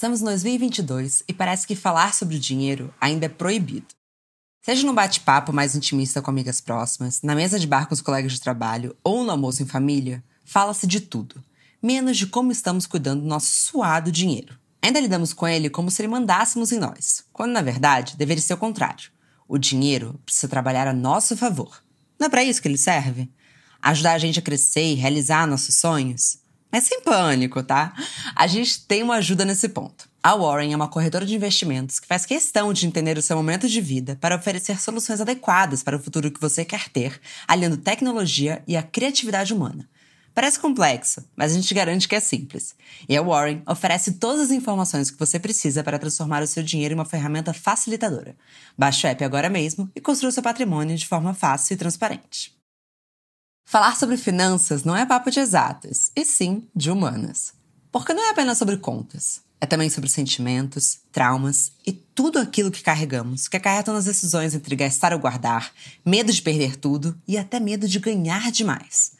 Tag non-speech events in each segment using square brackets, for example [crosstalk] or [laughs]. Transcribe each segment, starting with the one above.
Estamos em 2022 e parece que falar sobre o dinheiro ainda é proibido. Seja no bate-papo mais intimista com amigas próximas, na mesa de bar com os colegas de trabalho ou no almoço em família, fala-se de tudo, menos de como estamos cuidando do nosso suado dinheiro. Ainda lidamos com ele como se ele mandássemos em nós, quando na verdade deveria ser o contrário. O dinheiro precisa trabalhar a nosso favor. Não é para isso que ele serve? Ajudar a gente a crescer e realizar nossos sonhos? Mas sem pânico, tá? A gente tem uma ajuda nesse ponto. A Warren é uma corretora de investimentos que faz questão de entender o seu momento de vida para oferecer soluções adequadas para o futuro que você quer ter, aliando tecnologia e a criatividade humana. Parece complexo, mas a gente garante que é simples. E a Warren oferece todas as informações que você precisa para transformar o seu dinheiro em uma ferramenta facilitadora. Baixe o app agora mesmo e construa seu patrimônio de forma fácil e transparente. Falar sobre finanças não é papo de exatas, e sim de humanas. Porque não é apenas sobre contas. É também sobre sentimentos, traumas e tudo aquilo que carregamos, que acarretam nas decisões entre gastar ou guardar, medo de perder tudo e até medo de ganhar demais.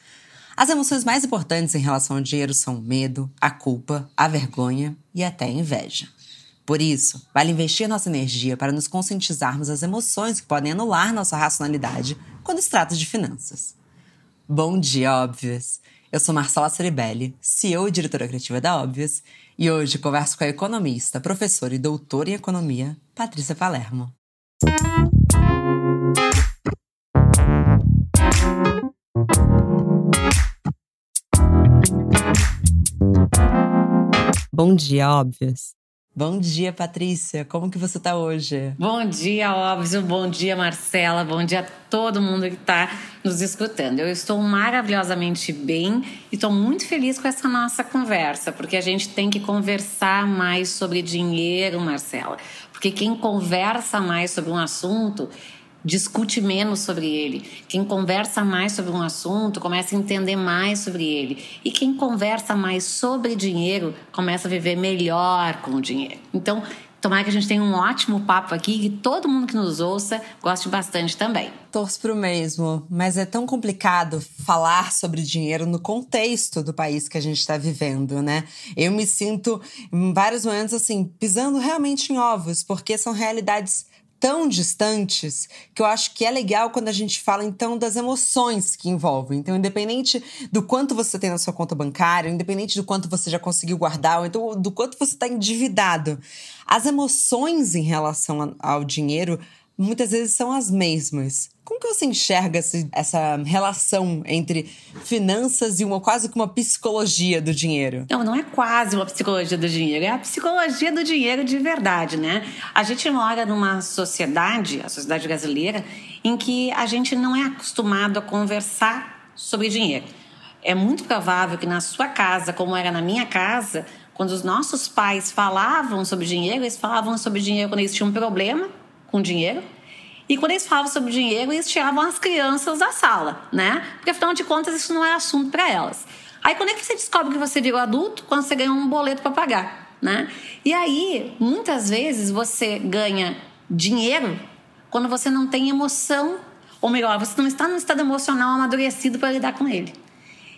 As emoções mais importantes em relação ao dinheiro são o medo, a culpa, a vergonha e até a inveja. Por isso, vale investir nossa energia para nos conscientizarmos das emoções que podem anular nossa racionalidade quando se trata de finanças. Bom dia, Óbvias! Eu sou Marcela Ceribelli, CEO e diretora criativa da Óbvias, e hoje converso com a economista, professora e doutora em economia, Patrícia Palermo. Bom dia, Óbvias! Bom dia, Patrícia. Como que você está hoje? Bom dia, óbvio. Bom dia, Marcela. Bom dia a todo mundo que está nos escutando. Eu estou maravilhosamente bem e estou muito feliz com essa nossa conversa, porque a gente tem que conversar mais sobre dinheiro, Marcela. Porque quem conversa mais sobre um assunto discute menos sobre ele. Quem conversa mais sobre um assunto começa a entender mais sobre ele. E quem conversa mais sobre dinheiro começa a viver melhor com o dinheiro. Então, tomara que a gente tenha um ótimo papo aqui e todo mundo que nos ouça goste bastante também. Torço pro mesmo, mas é tão complicado falar sobre dinheiro no contexto do país que a gente está vivendo, né? Eu me sinto, em vários momentos, assim, pisando realmente em ovos, porque são realidades tão distantes que eu acho que é legal quando a gente fala então das emoções que envolvem. Então, independente do quanto você tem na sua conta bancária, independente do quanto você já conseguiu guardar, ou então do quanto você está endividado, as emoções em relação ao dinheiro muitas vezes são as mesmas. Como que você enxerga essa relação entre finanças e uma quase que uma psicologia do dinheiro? Não, não é quase uma psicologia do dinheiro, é a psicologia do dinheiro de verdade, né? A gente mora numa sociedade, a sociedade brasileira, em que a gente não é acostumado a conversar sobre dinheiro. É muito provável que na sua casa, como era na minha casa, quando os nossos pais falavam sobre dinheiro, eles falavam sobre dinheiro quando eles tinham um problema com dinheiro. E quando eles falavam sobre dinheiro, eles tiravam as crianças da sala, né? Porque afinal de contas isso não é assunto para elas. Aí quando é que você descobre que você virou adulto? Quando você ganha um boleto para pagar, né? E aí, muitas vezes você ganha dinheiro quando você não tem emoção, ou melhor, você não está no estado emocional amadurecido para lidar com ele.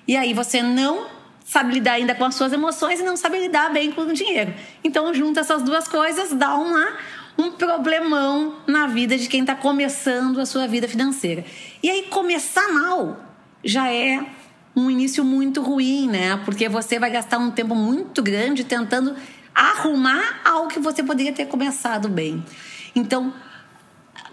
E aí você não sabe lidar ainda com as suas emoções e não sabe lidar bem com o dinheiro. Então, junta essas duas coisas, dá uma um problemão na vida de quem está começando a sua vida financeira. E aí, começar mal já é um início muito ruim, né? Porque você vai gastar um tempo muito grande tentando arrumar algo que você poderia ter começado bem. Então,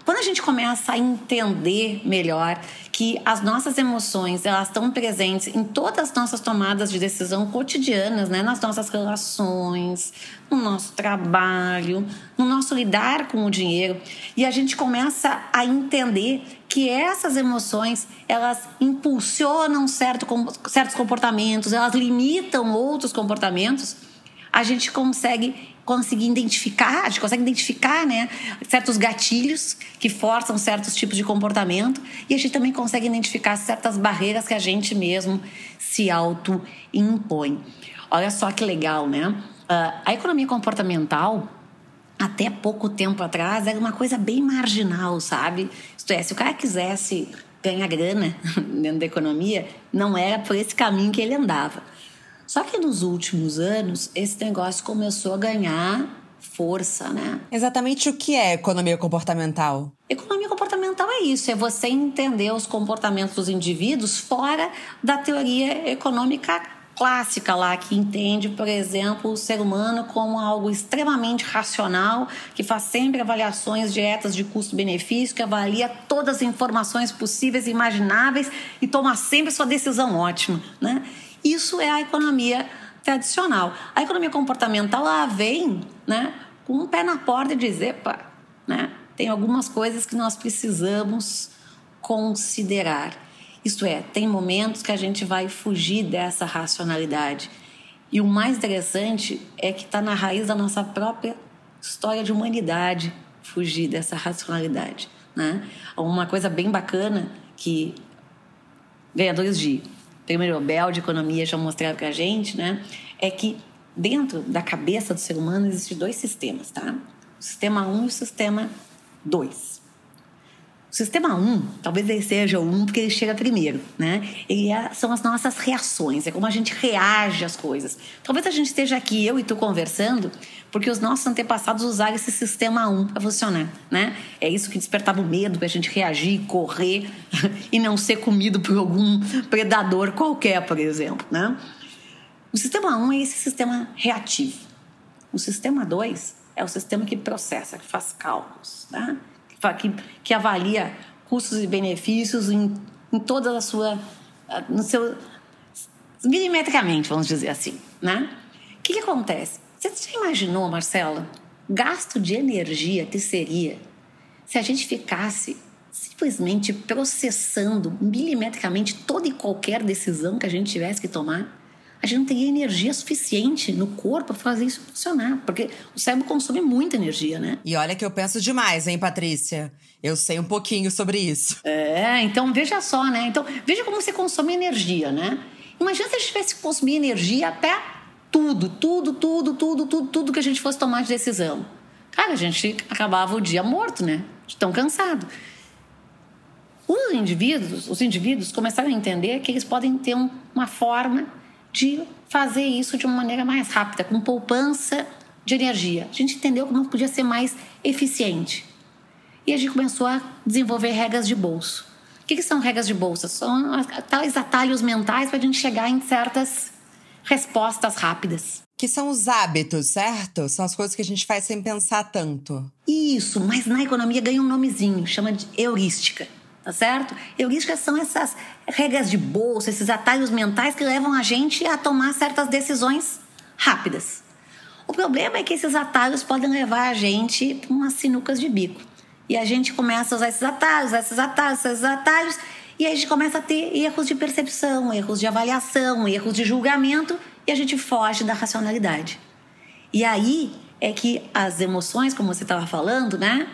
quando a gente começa a entender melhor que as nossas emoções elas estão presentes em todas as nossas tomadas de decisão cotidianas, né? nas nossas relações, no nosso trabalho, no nosso lidar com o dinheiro, e a gente começa a entender que essas emoções elas impulsionam certo, certos comportamentos, elas limitam outros comportamentos, a gente consegue conseguir identificar, a gente consegue identificar né, certos gatilhos que forçam certos tipos de comportamento e a gente também consegue identificar certas barreiras que a gente mesmo se auto-impõe. Olha só que legal, né? Uh, a economia comportamental, até pouco tempo atrás, era uma coisa bem marginal, sabe? Isto é, se o cara quisesse ganhar grana [laughs] dentro da economia, não era por esse caminho que ele andava. Só que nos últimos anos, esse negócio começou a ganhar força, né? Exatamente o que é economia comportamental? Economia comportamental é isso, é você entender os comportamentos dos indivíduos fora da teoria econômica clássica lá que entende, por exemplo, o ser humano como algo extremamente racional, que faz sempre avaliações diretas de custo-benefício, que avalia todas as informações possíveis e imagináveis e toma sempre sua decisão ótima, né? Isso é a economia tradicional. A economia comportamental ela vem, né, com um pé na porta e dizer, pá, né, tem algumas coisas que nós precisamos considerar. Isto é, tem momentos que a gente vai fugir dessa racionalidade. E o mais interessante é que está na raiz da nossa própria história de humanidade fugir dessa racionalidade. Né? Uma coisa bem bacana que ganhadores de prêmio Nobel de Economia já mostraram para a gente né? é que dentro da cabeça do ser humano existem dois sistemas. Tá? O sistema 1 um e o sistema 2. O sistema 1, um, talvez ele seja o 1 um porque ele chega primeiro, né? Ele é, são as nossas reações, é como a gente reage às coisas. Talvez a gente esteja aqui, eu e tu, conversando, porque os nossos antepassados usaram esse sistema 1 um para funcionar, né? É isso que despertava o medo para a gente reagir, correr [laughs] e não ser comido por algum predador qualquer, por exemplo, né? O sistema 1 um é esse sistema reativo. O sistema 2 é o sistema que processa, que faz cálculos, né? Que, que avalia custos e benefícios em, em toda a sua. no seu. milimetricamente, vamos dizer assim. Né? O que, que acontece? Você já imaginou, Marcela, gasto de energia que seria se a gente ficasse simplesmente processando milimetricamente toda e qualquer decisão que a gente tivesse que tomar? A gente não teria energia suficiente no corpo para fazer isso funcionar, porque o cérebro consome muita energia, né? E olha que eu penso demais, hein, Patrícia? Eu sei um pouquinho sobre isso. É, então veja só, né? Então, veja como você consome energia, né? Imagina se a gente tivesse que consumir energia até tudo, tudo, tudo, tudo, tudo, tudo que a gente fosse tomar de decisão. Cara, a gente acabava o dia morto, né? De tão cansado. Os indivíduos, os indivíduos começaram a entender que eles podem ter um, uma forma de fazer isso de uma maneira mais rápida, com poupança de energia. A gente entendeu como podia ser mais eficiente. E a gente começou a desenvolver regras de bolso. O que, que são regras de bolsa? São tais atalhos mentais para a gente chegar em certas respostas rápidas. Que são os hábitos, certo? São as coisas que a gente faz sem pensar tanto. Isso, mas na economia ganha um nomezinho, chama de heurística tá certo? Heurísticas são essas regras de bolsa, esses atalhos mentais que levam a gente a tomar certas decisões rápidas. O problema é que esses atalhos podem levar a gente para umas sinucas de bico. E a gente começa a usar esses atalhos, esses atalhos, esses atalhos, e a gente começa a ter erros de percepção, erros de avaliação, erros de julgamento, e a gente foge da racionalidade. E aí é que as emoções, como você estava falando, né?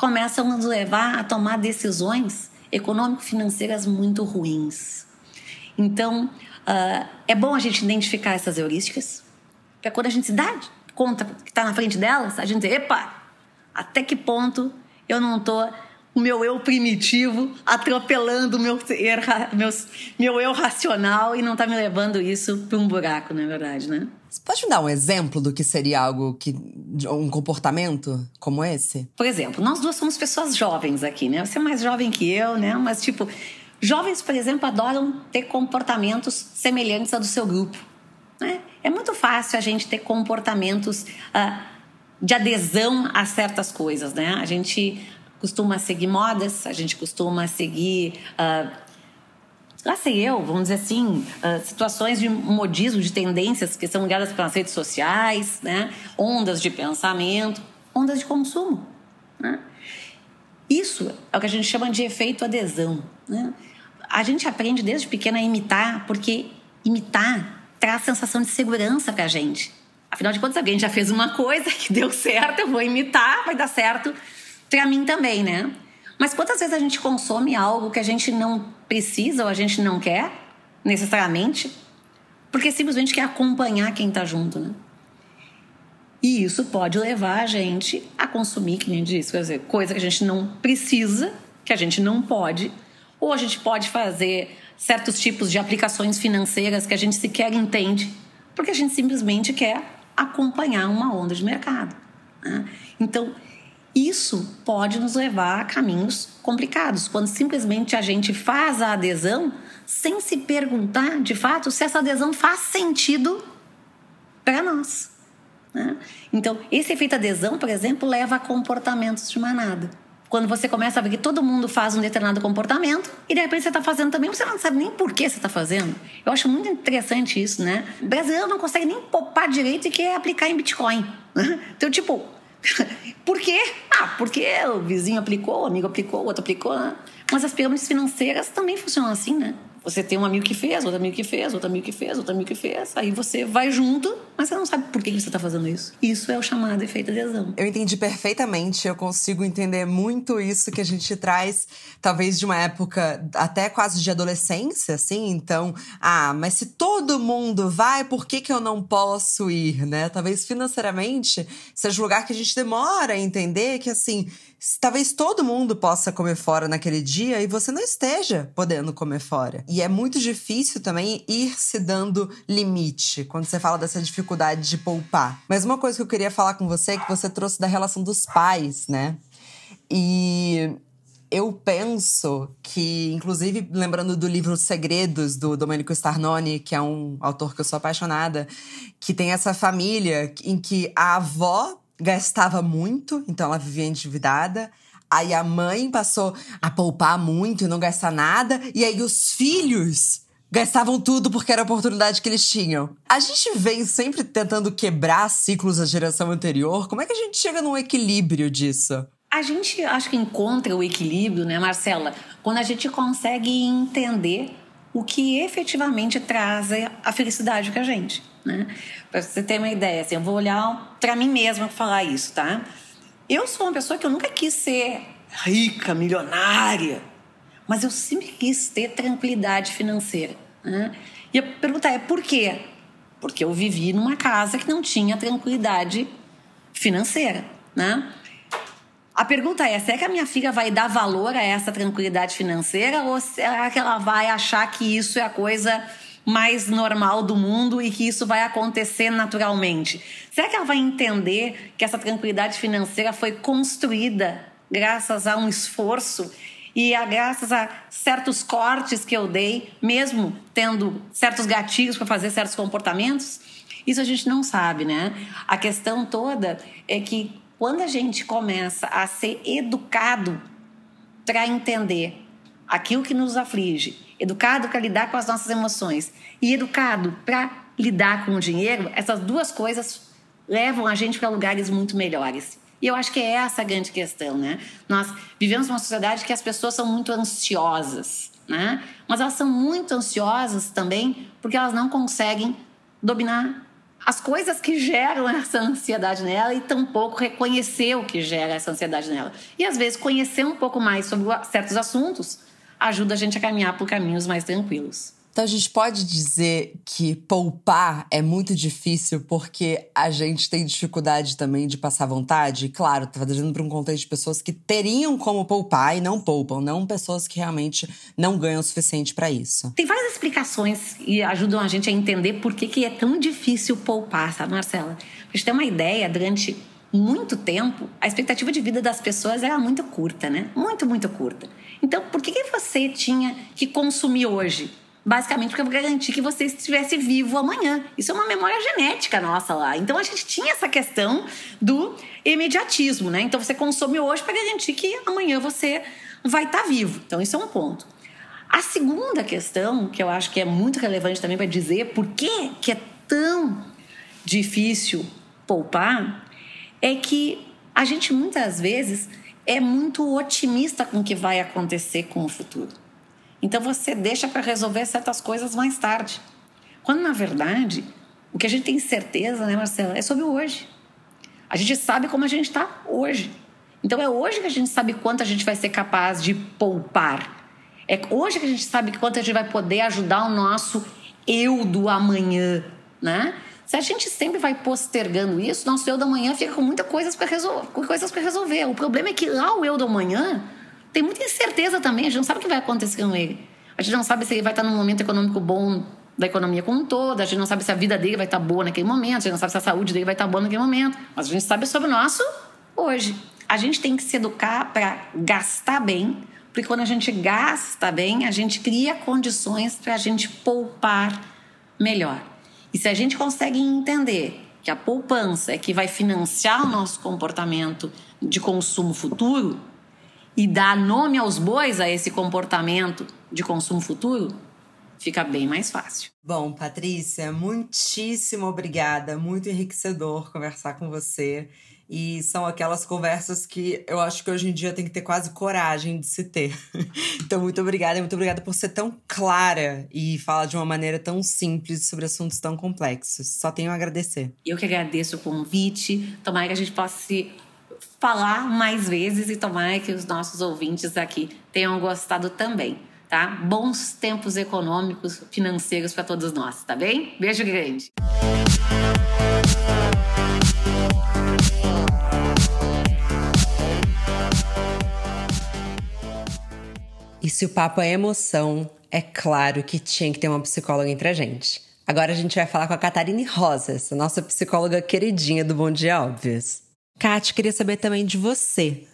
Começam a nos levar a tomar decisões econômico-financeiras muito ruins. Então, uh, é bom a gente identificar essas heurísticas, para quando a gente se dá conta que está na frente delas, a gente dizer, epa, até que ponto eu não estou o meu eu primitivo atropelando o meu, meus, meu eu racional e não está me levando isso para um buraco, na é verdade, né? Você pode me dar um exemplo do que seria algo que. um comportamento como esse? Por exemplo, nós duas somos pessoas jovens aqui, né? Você é mais jovem que eu, né? Mas, tipo, jovens, por exemplo, adoram ter comportamentos semelhantes ao do seu grupo. Né? É muito fácil a gente ter comportamentos uh, de adesão a certas coisas, né? A gente costuma seguir modas, a gente costuma seguir. Uh, lá sei eu, vamos dizer assim, uh, situações de modismo, de tendências que são ligadas pelas redes sociais, né? ondas de pensamento, ondas de consumo. Né? Isso é o que a gente chama de efeito adesão. Né? A gente aprende desde pequena a imitar, porque imitar traz sensação de segurança para a gente. Afinal de contas, alguém já fez uma coisa [laughs] que deu certo, eu vou imitar, vai dar certo para mim também, né? Mas quantas vezes a gente consome algo que a gente não precisa ou a gente não quer, necessariamente, porque simplesmente quer acompanhar quem está junto, né? E isso pode levar a gente a consumir, que nem disse, quer dizer, coisa que a gente não precisa, que a gente não pode, ou a gente pode fazer certos tipos de aplicações financeiras que a gente sequer entende, porque a gente simplesmente quer acompanhar uma onda de mercado. Né? Então, isso pode nos levar a caminhos complicados, quando simplesmente a gente faz a adesão sem se perguntar, de fato, se essa adesão faz sentido para nós. Né? Então, esse efeito adesão, por exemplo, leva a comportamentos de manada. Quando você começa a ver que todo mundo faz um determinado comportamento e de repente você está fazendo também, você não sabe nem por que você está fazendo. Eu acho muito interessante isso, né? O brasileiro não consegue nem poupar direito e quer aplicar em Bitcoin. Né? Então, tipo, [laughs] por quê? Ah, porque o vizinho aplicou, o amigo aplicou, o outro aplicou. Né? Mas as pirâmides financeiras também funcionam assim, né? Você tem um amigo que fez, outro amigo que fez, outro amigo que fez, outro amigo que fez. Aí você vai junto, mas você não sabe por que você está fazendo isso. Isso é o chamado efeito adesão. Eu entendi perfeitamente. Eu consigo entender muito isso que a gente traz, talvez de uma época até quase de adolescência, assim. Então, ah, mas se todo mundo vai, por que, que eu não posso ir, né? Talvez financeiramente seja um lugar que a gente demora a entender que, assim, talvez todo mundo possa comer fora naquele dia e você não esteja podendo comer fora. E é muito difícil também ir se dando limite quando você fala dessa dificuldade de poupar. Mas uma coisa que eu queria falar com você é que você trouxe da relação dos pais, né? E eu penso que, inclusive, lembrando do livro Segredos, do Domenico Starnoni, que é um autor que eu sou apaixonada, que tem essa família em que a avó gastava muito, então ela vivia endividada. Aí a mãe passou a poupar muito e não gastar nada. E aí os filhos gastavam tudo porque era a oportunidade que eles tinham. A gente vem sempre tentando quebrar ciclos da geração anterior. Como é que a gente chega num equilíbrio disso? A gente acho que encontra o equilíbrio, né, Marcela, quando a gente consegue entender o que efetivamente traz a felicidade para a gente. Né? Para você ter uma ideia, assim, eu vou olhar para mim mesma falar isso, tá? Eu sou uma pessoa que eu nunca quis ser rica, milionária, mas eu sempre quis ter tranquilidade financeira. Né? E a pergunta é por quê? Porque eu vivi numa casa que não tinha tranquilidade financeira, né? A pergunta é: será que a minha filha vai dar valor a essa tranquilidade financeira ou será que ela vai achar que isso é a coisa mais normal do mundo e que isso vai acontecer naturalmente? Será que ela vai entender que essa tranquilidade financeira foi construída graças a um esforço e a, graças a certos cortes que eu dei, mesmo tendo certos gatilhos para fazer certos comportamentos? Isso a gente não sabe, né? A questão toda é que quando a gente começa a ser educado para entender aquilo que nos aflige, educado para lidar com as nossas emoções e educado para lidar com o dinheiro, essas duas coisas levam a gente para lugares muito melhores. E eu acho que é essa a grande questão, né? Nós vivemos numa sociedade que as pessoas são muito ansiosas, né? Mas elas são muito ansiosas também porque elas não conseguem dominar as coisas que geram essa ansiedade nela e tampouco reconhecer o que gera essa ansiedade nela. E às vezes conhecer um pouco mais sobre certos assuntos ajuda a gente a caminhar por caminhos mais tranquilos. Então a gente pode dizer que poupar é muito difícil porque a gente tem dificuldade também de passar vontade. Claro, tá trazendo para um contexto de pessoas que teriam como poupar e não poupam, não pessoas que realmente não ganham o suficiente para isso. Tem várias explicações e ajudam a gente a entender por que, que é tão difícil poupar, sabe, Marcela? A gente tem uma ideia durante muito tempo, a expectativa de vida das pessoas era muito curta, né? Muito, muito curta. Então, por que, que você tinha que consumir hoje? Basicamente vou garantir que você estivesse vivo amanhã. Isso é uma memória genética nossa lá. Então a gente tinha essa questão do imediatismo, né? Então você consome hoje para garantir que amanhã você vai estar tá vivo. Então isso é um ponto. A segunda questão, que eu acho que é muito relevante também para dizer por que, que é tão difícil poupar, é que a gente muitas vezes é muito otimista com o que vai acontecer com o futuro. Então você deixa para resolver certas coisas mais tarde. Quando na verdade, o que a gente tem certeza, né, Marcela, é sobre o hoje. A gente sabe como a gente está hoje. Então é hoje que a gente sabe quanto a gente vai ser capaz de poupar. É hoje que a gente sabe quanto a gente vai poder ajudar o nosso eu do amanhã, né? Se a gente sempre vai postergando isso, nosso eu do amanhã fica com muitas coisas para resolver, coisas para resolver. O problema é que lá o eu do amanhã tem muita incerteza também, a gente não sabe o que vai acontecer com ele. A gente não sabe se ele vai estar num momento econômico bom da economia como um todo, a gente não sabe se a vida dele vai estar boa naquele momento, a gente não sabe se a saúde dele vai estar boa naquele momento, mas a gente sabe sobre o nosso hoje. A gente tem que se educar para gastar bem, porque quando a gente gasta bem, a gente cria condições para a gente poupar melhor. E se a gente consegue entender que a poupança é que vai financiar o nosso comportamento de consumo futuro e dar nome aos bois a esse comportamento de consumo futuro, fica bem mais fácil. Bom, Patrícia, muitíssimo obrigada, muito enriquecedor conversar com você. E são aquelas conversas que eu acho que hoje em dia tem que ter quase coragem de se ter. [laughs] Então, muito obrigada, muito obrigada por ser tão clara e falar de uma maneira tão simples sobre assuntos tão complexos. Só tenho a agradecer. Eu que agradeço o convite. Tomara que a gente possa se falar mais vezes e tomara que os nossos ouvintes aqui tenham gostado também. Tá? Bons tempos econômicos, financeiros para todos nós, tá bem? Beijo grande. E se o papo é emoção, é claro que tinha que ter uma psicóloga entre a gente. Agora a gente vai falar com a Catarine Rosas, a nossa psicóloga queridinha do Bom Dia Óbvios. Kat, queria saber também de você.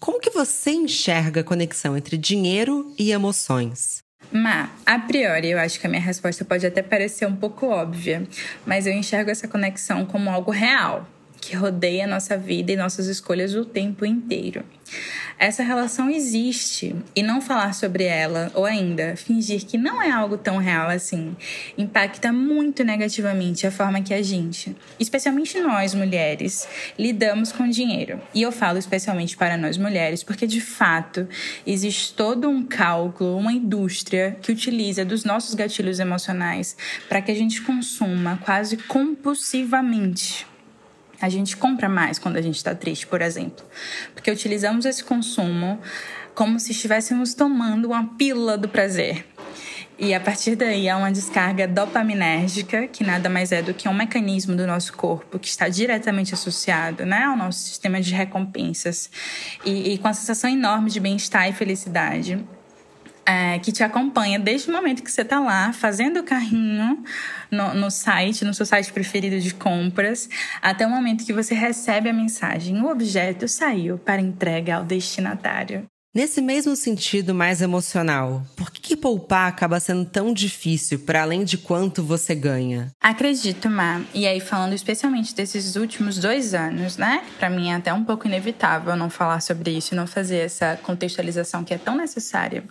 Como que você enxerga a conexão entre dinheiro e emoções? Má, a priori, eu acho que a minha resposta pode até parecer um pouco óbvia, mas eu enxergo essa conexão como algo real, que rodeia nossa vida e nossas escolhas o tempo inteiro. Essa relação existe e não falar sobre ela, ou ainda fingir que não é algo tão real assim, impacta muito negativamente a forma que a gente, especialmente nós mulheres, lidamos com dinheiro. E eu falo especialmente para nós mulheres porque de fato existe todo um cálculo, uma indústria que utiliza dos nossos gatilhos emocionais para que a gente consuma quase compulsivamente a gente compra mais quando a gente está triste, por exemplo, porque utilizamos esse consumo como se estivéssemos tomando uma pílula do prazer. E a partir daí há uma descarga dopaminérgica, que nada mais é do que um mecanismo do nosso corpo que está diretamente associado né, ao nosso sistema de recompensas. E, e com a sensação enorme de bem-estar e felicidade é, que te acompanha desde o momento que você está lá fazendo o carrinho no, no, site, no seu site preferido de compras, até o momento que você recebe a mensagem: o objeto saiu para entrega ao destinatário. Nesse mesmo sentido mais emocional, por que, que poupar acaba sendo tão difícil para além de quanto você ganha? Acredito, Má. E aí, falando especialmente desses últimos dois anos, né? Para mim é até um pouco inevitável não falar sobre isso e não fazer essa contextualização que é tão necessária.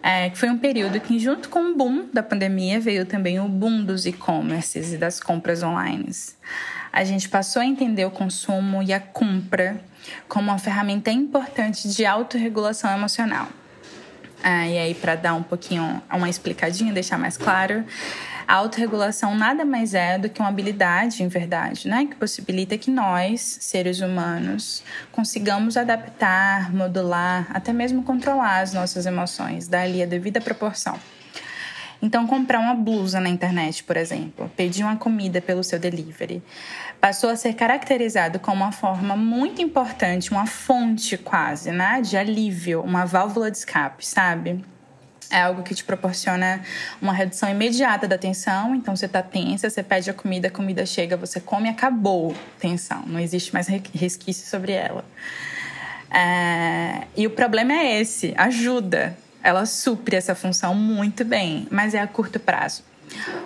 É, foi um período que, junto com o boom da pandemia, veio também o boom dos e-commerces e das compras online. A gente passou a entender o consumo e a compra como uma ferramenta importante de autorregulação emocional. Ah, e aí, para dar um pouquinho uma explicadinha, deixar mais claro, a autorregulação nada mais é do que uma habilidade, em verdade, né? que possibilita que nós, seres humanos, consigamos adaptar, modular, até mesmo controlar as nossas emoções, dar-lhe a devida proporção. Então, comprar uma blusa na internet, por exemplo, pedir uma comida pelo seu delivery, passou a ser caracterizado como uma forma muito importante, uma fonte quase, né, de alívio, uma válvula de escape, sabe? É algo que te proporciona uma redução imediata da tensão. Então, você está tensa, você pede a comida, a comida chega, você come e acabou tensão. Não existe mais resquício sobre ela. É... E o problema é esse: ajuda ela supre essa função muito bem, mas é a curto prazo.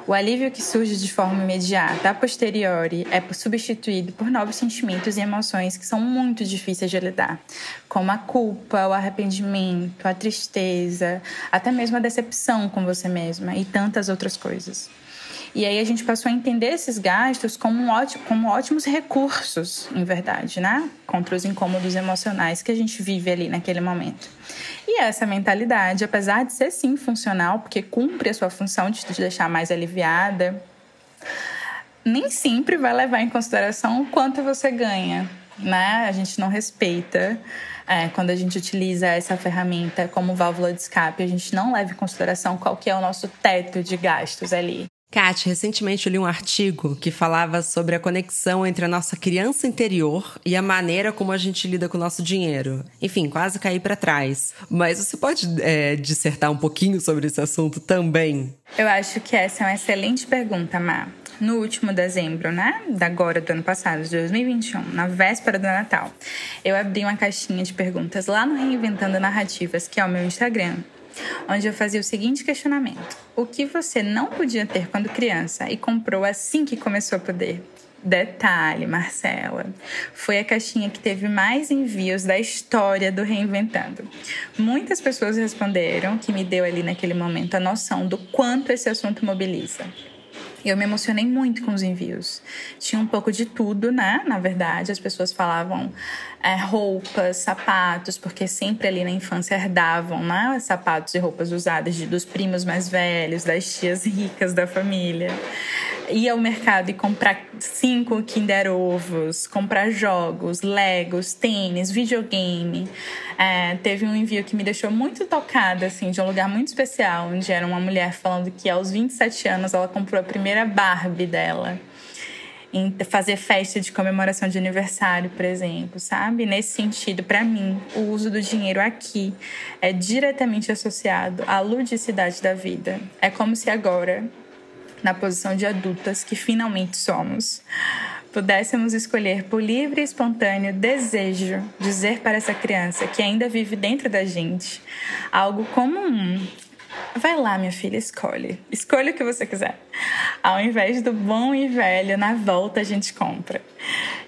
O alívio que surge de forma imediata, a posteriori, é substituído por novos sentimentos e emoções que são muito difíceis de lidar, como a culpa, o arrependimento, a tristeza, até mesmo a decepção com você mesma e tantas outras coisas. E aí a gente passou a entender esses gastos como, ótimo, como ótimos recursos, em verdade, né? Contra os incômodos emocionais que a gente vive ali naquele momento. E essa mentalidade, apesar de ser sim funcional, porque cumpre a sua função de te deixar mais aliviada, nem sempre vai levar em consideração o quanto você ganha, né? A gente não respeita. É, quando a gente utiliza essa ferramenta como válvula de escape, a gente não leva em consideração qual que é o nosso teto de gastos ali. Kat, recentemente eu li um artigo que falava sobre a conexão entre a nossa criança interior e a maneira como a gente lida com o nosso dinheiro. Enfim, quase caí para trás. Mas você pode é, dissertar um pouquinho sobre esse assunto também? Eu acho que essa é uma excelente pergunta, Má. No último dezembro, né? Da agora do ano passado, de 2021, na véspera do Natal, eu abri uma caixinha de perguntas lá no Reinventando Narrativas, que é o meu Instagram, onde eu fazia o seguinte questionamento: O que você não podia ter quando criança e comprou assim que começou a poder? Detalhe, Marcela, foi a caixinha que teve mais envios da história do Reinventando. Muitas pessoas responderam, que me deu ali naquele momento a noção do quanto esse assunto mobiliza. Eu me emocionei muito com os envios. Tinha um pouco de tudo, né? Na verdade, as pessoas falavam é, roupas, sapatos, porque sempre ali na infância herdavam, né? Sapatos e roupas usadas de, dos primos mais velhos, das tias ricas da família ir ao mercado e comprar cinco Kinder Ovos, comprar jogos, Legos, tênis, videogame. É, teve um envio que me deixou muito tocada, assim, de um lugar muito especial, onde era uma mulher falando que aos 27 anos ela comprou a primeira Barbie dela fazer festa de comemoração de aniversário, por exemplo, sabe? Nesse sentido, para mim, o uso do dinheiro aqui é diretamente associado à ludicidade da vida. É como se agora na posição de adultas que finalmente somos, pudéssemos escolher por livre e espontâneo desejo dizer para essa criança que ainda vive dentro da gente algo comum. Vai lá, minha filha, escolhe. Escolha o que você quiser. Ao invés do bom e velho, na volta a gente compra.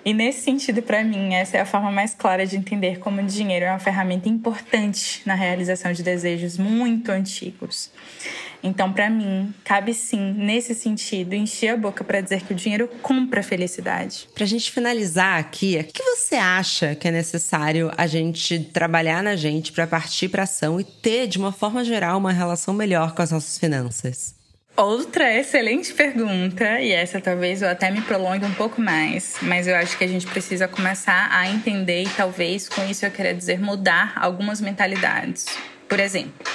E nesse sentido, para mim, essa é a forma mais clara de entender como o dinheiro é uma ferramenta importante na realização de desejos muito antigos. Então, para mim, cabe sim, nesse sentido, encher a boca para dizer que o dinheiro compra a felicidade. Pra gente finalizar aqui, o que você acha que é necessário a gente trabalhar na gente para partir para ação e ter, de uma forma geral, uma relação melhor com as nossas finanças? Outra excelente pergunta, e essa talvez eu até me prolongue um pouco mais, mas eu acho que a gente precisa começar a entender e talvez com isso eu queria dizer mudar algumas mentalidades. Por exemplo,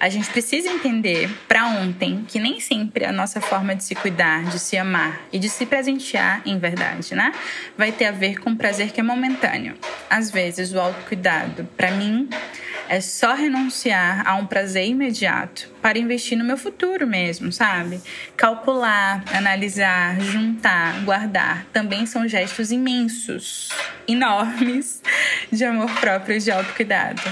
a gente precisa entender para ontem que nem sempre a nossa forma de se cuidar, de se amar e de se presentear, em verdade, né, vai ter a ver com prazer que é momentâneo. Às vezes, o autocuidado, para mim, é só renunciar a um prazer imediato para investir no meu futuro mesmo, sabe? Calcular, analisar, juntar, guardar também são gestos imensos, enormes de amor próprio e de autocuidado.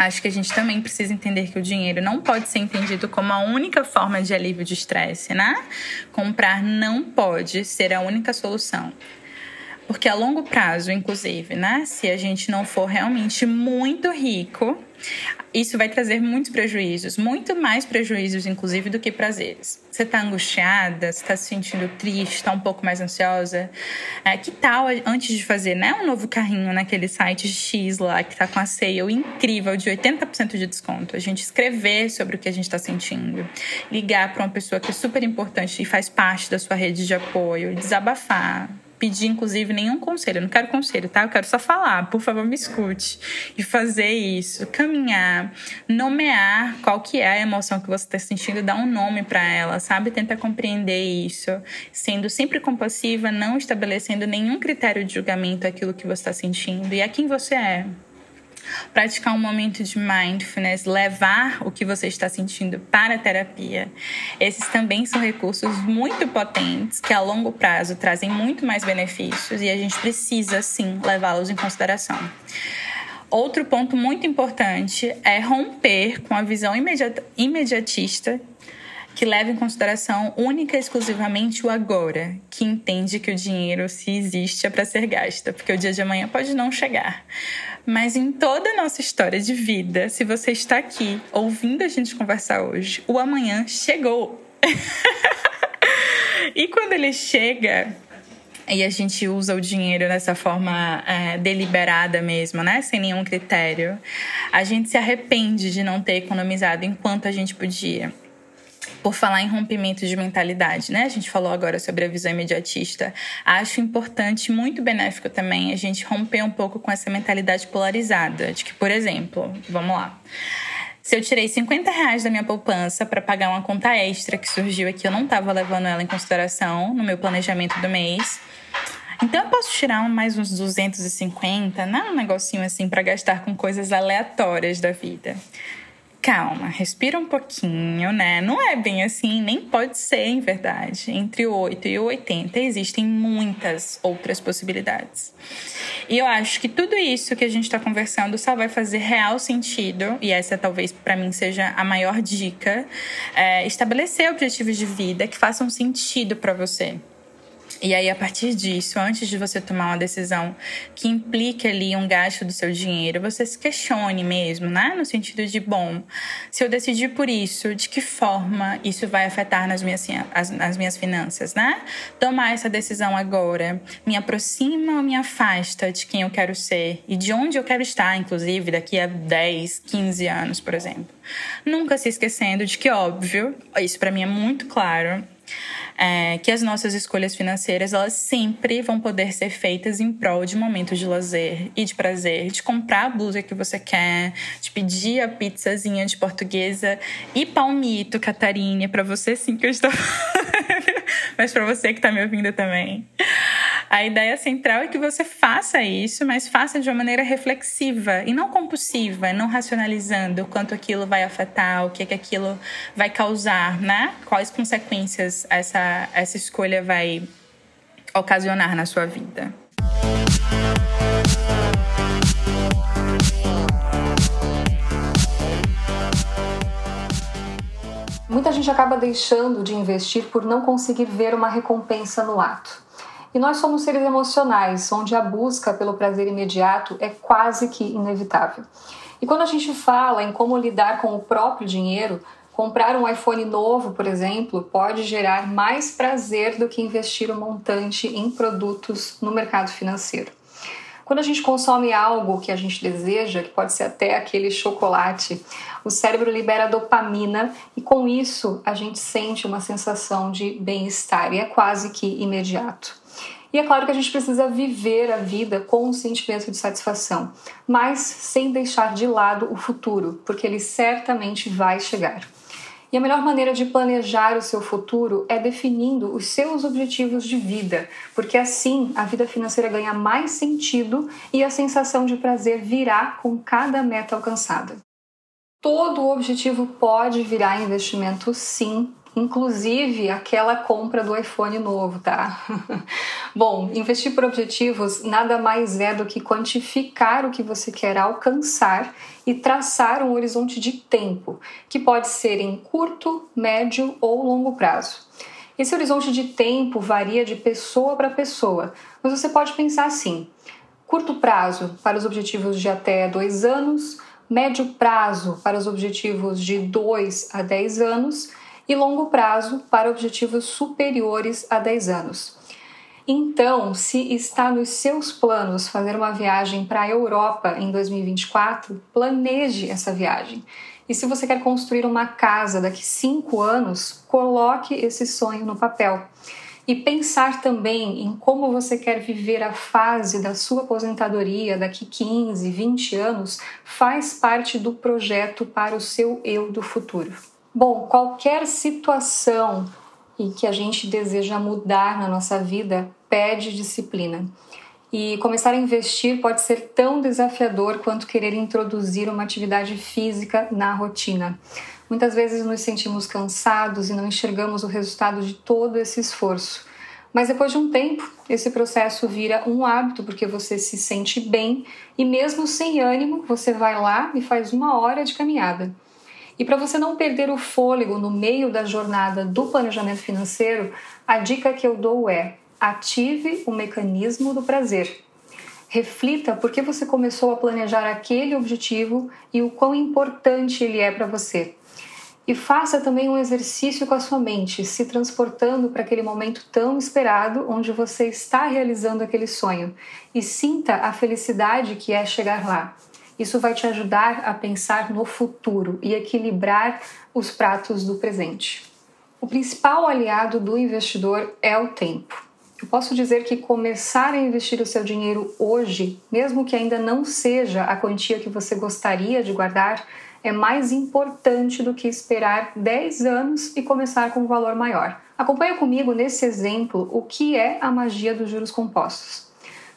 Acho que a gente também precisa entender que o dinheiro não pode ser entendido como a única forma de alívio de estresse, né? Comprar não pode ser a única solução. Porque a longo prazo, inclusive, né? Se a gente não for realmente muito rico, isso vai trazer muitos prejuízos, muito mais prejuízos, inclusive, do que prazeres. Você está angustiada, você está se sentindo triste, está um pouco mais ansiosa. É, que tal, antes de fazer né, um novo carrinho naquele site X lá, que está com a sale incrível de 80% de desconto, a gente escrever sobre o que a gente está sentindo, ligar para uma pessoa que é super importante e faz parte da sua rede de apoio, desabafar, pedir, inclusive, nenhum conselho. Eu não quero conselho, tá? Eu quero só falar. Por favor, me escute. E fazer isso. Caminhar. Nomear qual que é a emoção que você está sentindo. Dar um nome para ela, sabe? Tenta compreender isso. Sendo sempre compassiva, não estabelecendo nenhum critério de julgamento aquilo que você está sentindo. E é quem você é praticar um momento de mindfulness, levar o que você está sentindo para a terapia. Esses também são recursos muito potentes que a longo prazo trazem muito mais benefícios e a gente precisa sim levá-los em consideração. Outro ponto muito importante é romper com a visão imediatista que leva em consideração única e exclusivamente o agora, que entende que o dinheiro, se existe, é para ser gasto, porque o dia de amanhã pode não chegar. Mas em toda a nossa história de vida, se você está aqui ouvindo a gente conversar hoje, o amanhã chegou. [laughs] e quando ele chega, e a gente usa o dinheiro dessa forma é, deliberada mesmo, né? Sem nenhum critério. A gente se arrepende de não ter economizado enquanto a gente podia por falar em rompimento de mentalidade, né? A gente falou agora sobre a visão imediatista. Acho importante, muito benéfico também, a gente romper um pouco com essa mentalidade polarizada. De que, por exemplo, vamos lá. Se eu tirei 50 reais da minha poupança para pagar uma conta extra que surgiu aqui, eu não estava levando ela em consideração no meu planejamento do mês. Então eu posso tirar mais uns 250, não é um negocinho assim para gastar com coisas aleatórias da vida calma, respira um pouquinho, né? Não é bem assim, nem pode ser, em verdade. Entre o 8 e o 80 existem muitas outras possibilidades. E eu acho que tudo isso que a gente está conversando só vai fazer real sentido, e essa talvez para mim seja a maior dica, é estabelecer objetivos de vida que façam sentido para você. E aí, a partir disso, antes de você tomar uma decisão que implique ali um gasto do seu dinheiro, você se questione mesmo, né? No sentido de, bom, se eu decidir por isso, de que forma isso vai afetar nas minhas, as, nas minhas finanças, né? Tomar essa decisão agora me aproxima ou me afasta de quem eu quero ser e de onde eu quero estar, inclusive, daqui a 10, 15 anos, por exemplo. Nunca se esquecendo de que, óbvio, isso para mim é muito claro, é, que as nossas escolhas financeiras elas sempre vão poder ser feitas em prol de momentos de lazer e de prazer, de comprar a blusa que você quer, de pedir a pizzazinha de portuguesa e palmito, Catarine, para você sim que eu estou [laughs] mas para você que está me ouvindo também. A ideia central é que você faça isso, mas faça de uma maneira reflexiva e não compulsiva, não racionalizando quanto aquilo vai afetar, o que, que aquilo vai causar, né? Quais consequências essa, essa escolha vai ocasionar na sua vida. Muita gente acaba deixando de investir por não conseguir ver uma recompensa no ato. E nós somos seres emocionais, onde a busca pelo prazer imediato é quase que inevitável. E quando a gente fala em como lidar com o próprio dinheiro, comprar um iPhone novo, por exemplo, pode gerar mais prazer do que investir um montante em produtos no mercado financeiro. Quando a gente consome algo que a gente deseja, que pode ser até aquele chocolate, o cérebro libera dopamina e com isso a gente sente uma sensação de bem-estar e é quase que imediato. E é claro que a gente precisa viver a vida com um sentimento de satisfação, mas sem deixar de lado o futuro, porque ele certamente vai chegar. E a melhor maneira de planejar o seu futuro é definindo os seus objetivos de vida, porque assim a vida financeira ganha mais sentido e a sensação de prazer virá com cada meta alcançada. Todo objetivo pode virar investimento, sim, inclusive aquela compra do iPhone novo, tá? [laughs] Bom, investir por objetivos nada mais é do que quantificar o que você quer alcançar e traçar um horizonte de tempo, que pode ser em curto, médio ou longo prazo. Esse horizonte de tempo varia de pessoa para pessoa, mas você pode pensar assim: curto prazo para os objetivos de até dois anos, médio prazo para os objetivos de 2 a 10 anos e longo prazo para objetivos superiores a 10 anos. Então, se está nos seus planos fazer uma viagem para a Europa em 2024, planeje essa viagem. E se você quer construir uma casa daqui cinco anos, coloque esse sonho no papel. E pensar também em como você quer viver a fase da sua aposentadoria daqui 15, 20 anos faz parte do projeto para o seu eu do futuro. Bom, qualquer situação e que a gente deseja mudar na nossa vida pede disciplina. E começar a investir pode ser tão desafiador quanto querer introduzir uma atividade física na rotina. Muitas vezes nos sentimos cansados e não enxergamos o resultado de todo esse esforço. Mas depois de um tempo, esse processo vira um hábito porque você se sente bem e, mesmo sem ânimo, você vai lá e faz uma hora de caminhada. E para você não perder o fôlego no meio da jornada do planejamento financeiro, a dica que eu dou é: ative o mecanismo do prazer. Reflita por que você começou a planejar aquele objetivo e o quão importante ele é para você. E faça também um exercício com a sua mente, se transportando para aquele momento tão esperado onde você está realizando aquele sonho e sinta a felicidade que é chegar lá. Isso vai te ajudar a pensar no futuro e equilibrar os pratos do presente. O principal aliado do investidor é o tempo. Eu posso dizer que começar a investir o seu dinheiro hoje, mesmo que ainda não seja a quantia que você gostaria de guardar, é mais importante do que esperar 10 anos e começar com um valor maior. Acompanhe comigo nesse exemplo o que é a magia dos juros compostos.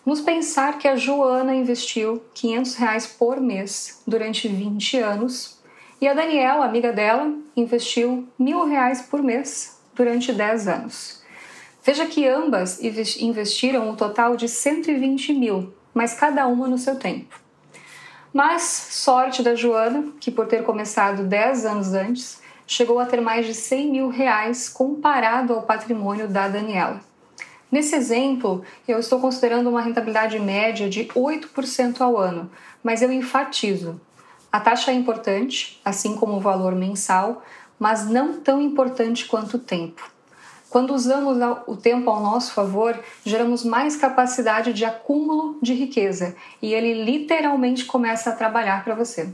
Vamos pensar que a Joana investiu 500 reais por mês durante 20 anos e a Daniela, amiga dela, investiu mil reais por mês durante 10 anos. Veja que ambas investiram um total de 120 mil, mas cada uma no seu tempo. Mas sorte da Joana, que por ter começado 10 anos antes, chegou a ter mais de 100 mil reais comparado ao patrimônio da Daniela. Nesse exemplo, eu estou considerando uma rentabilidade média de 8% ao ano, mas eu enfatizo: a taxa é importante, assim como o valor mensal, mas não tão importante quanto o tempo. Quando usamos o tempo ao nosso favor, geramos mais capacidade de acúmulo de riqueza e ele literalmente começa a trabalhar para você.